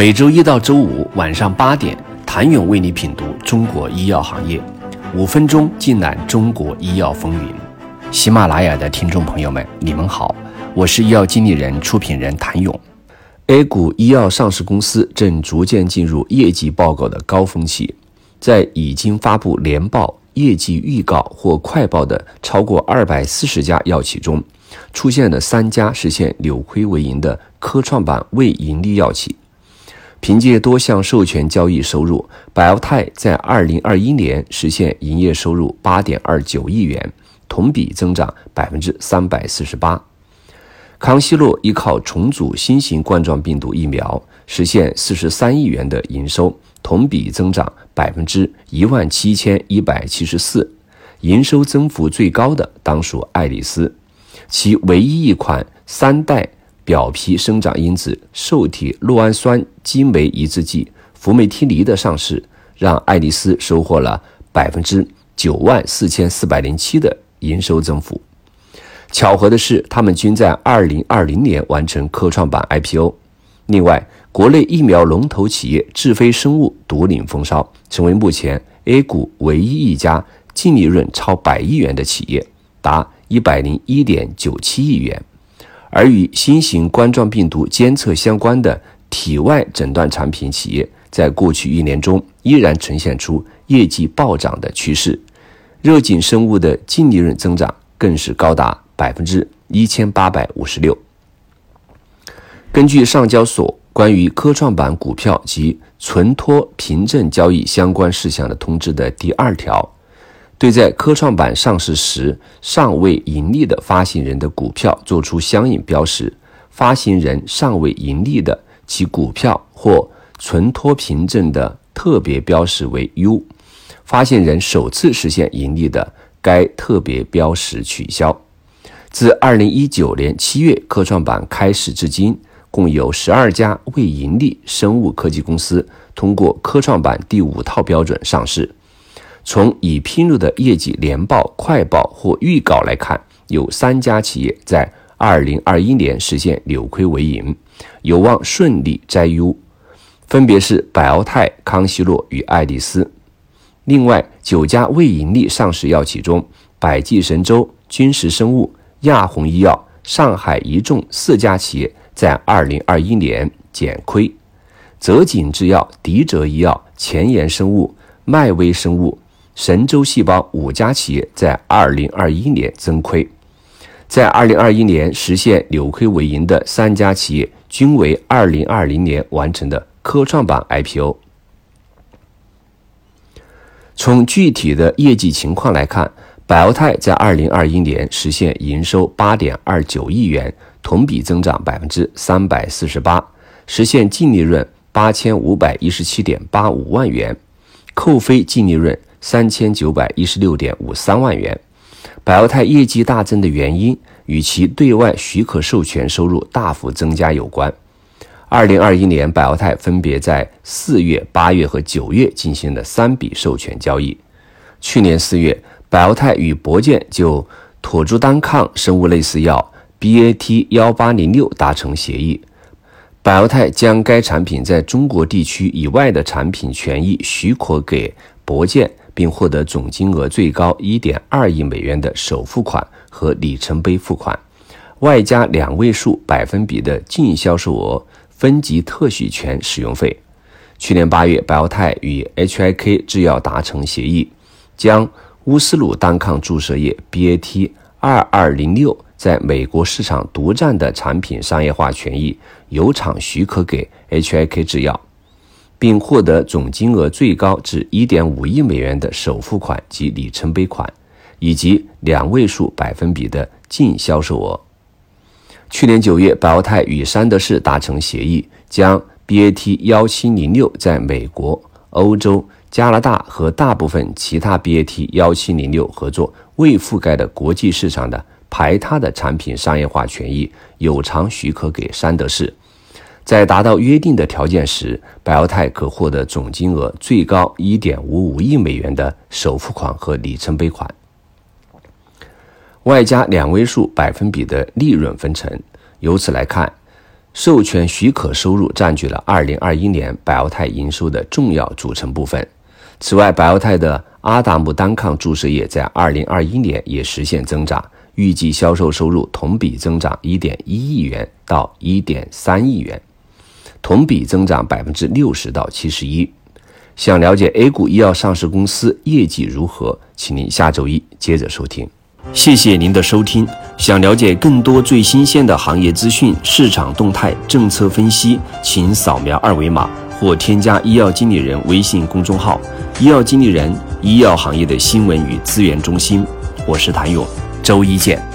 每周一到周五晚上八点，谭勇为你品读中国医药行业，五分钟尽览中国医药风云。喜马拉雅的听众朋友们，你们好，我是医药经理人、出品人谭勇。A 股医药上市公司正逐渐进入业绩报告的高峰期，在已经发布年报、业绩预告或快报的超过二百四十家药企中，出现了三家实现扭亏为盈的科创板未盈利药企。凭借多项授权交易收入，百奥泰在二零二一年实现营业收入八点二九亿元，同比增长百分之三百四十八。康希诺依靠重组新型冠状病毒疫苗，实现四十三亿元的营收，同比增长百分之一万七千一百七十四。营收增幅最高的当属爱丽丝，其唯一一款三代。表皮生长因子受体酪氨酸激酶抑制剂福美替尼的上市，让爱丽丝收获了百分之九万四千四百零七的营收增幅。巧合的是，他们均在二零二零年完成科创板 IPO。另外，国内疫苗龙头企业智飞生物独领风骚，成为目前 A 股唯一一家净利润超百亿元的企业，达一百零一点九七亿元。而与新型冠状病毒监测相关的体外诊断产品企业，在过去一年中依然呈现出业绩暴涨的趋势。热景生物的净利润增长更是高达百分之一千八百五十六。根据上交所关于科创板股票及存托凭证交易相关事项的通知的第二条。对在科创板上市时尚未盈利的发行人的股票作出相应标识，发行人尚未盈利的，其股票或存托凭证的特别标识为 U；发行人首次实现盈利的，该特别标识取消。自二零一九年七月科创板开始至今，共有十二家未盈利生物科技公司通过科创板第五套标准上市。从已披露的业绩年报、快报或预告来看，有三家企业在2021年实现扭亏为盈，有望顺利摘优，分别是百奥泰、康希诺与爱丽丝。另外九家未盈利上市药企中，百济神州、君实生物、亚宏医药、上海一众四家企业在2021年减亏，泽锦制药、迪哲医药、前沿生物、迈威生物。神州细胞五家企业在二零二一年增亏，在二零二一年实现扭亏为盈的三家企业均为二零二零年完成的科创板 IPO。从具体的业绩情况来看，百奥泰在二零二一年实现营收八点二九亿元，同比增长百分之三百四十八，实现净利润八千五百一十七点八五万元，扣非净利润。三千九百一十六点五三万元，百奥泰业绩大增的原因与其对外许可授权收入大幅增加有关。二零二一年，百奥泰分别在四月、八月和九月进行了三笔授权交易。去年四月，百奥泰与博健就妥珠单抗生物类似药 BAT 幺八零六达成协议，百奥泰将该产品在中国地区以外的产品权益许可给博健。并获得总金额最高一点二亿美元的首付款和里程碑付款，外加两位数百分比的净销售额分级特许权使用费。去年八月，百奥泰与 HIK 制药达成协议，将乌斯鲁单抗注射液 BAT 二二零六在美国市场独占的产品商业化权益由厂许可给 HIK 制药。并获得总金额最高至一点五亿美元的首付款及里程碑款，以及两位数百分比的净销售额。去年九月，百奥泰与山德士达成协议，将 BAT 幺七零六在美国、欧洲、加拿大和大部分其他 BAT 幺七零六合作未覆盖的国际市场的排他的产品商业化权益有偿许可给山德士。在达到约定的条件时，百奥泰可获得总金额最高一点五五亿美元的首付款和里程碑款，外加两位数百分比的利润分成。由此来看，授权许可收入占据了2021年百奥泰营收的重要组成部分。此外，百奥泰的阿达姆单抗注射液在2021年也实现增长，预计销售收入同比增长1.1亿元到1.3亿元，同比增长60%到71%。想了解 A 股医药上市公司业绩如何，请您下周一接着收听。谢谢您的收听。想了解更多最新鲜的行业资讯、市场动态、政策分析，请扫描二维码或添加医药经理人微信公众号“医药经理人”医药行业的新闻与资源中心。我是谭勇，周一见。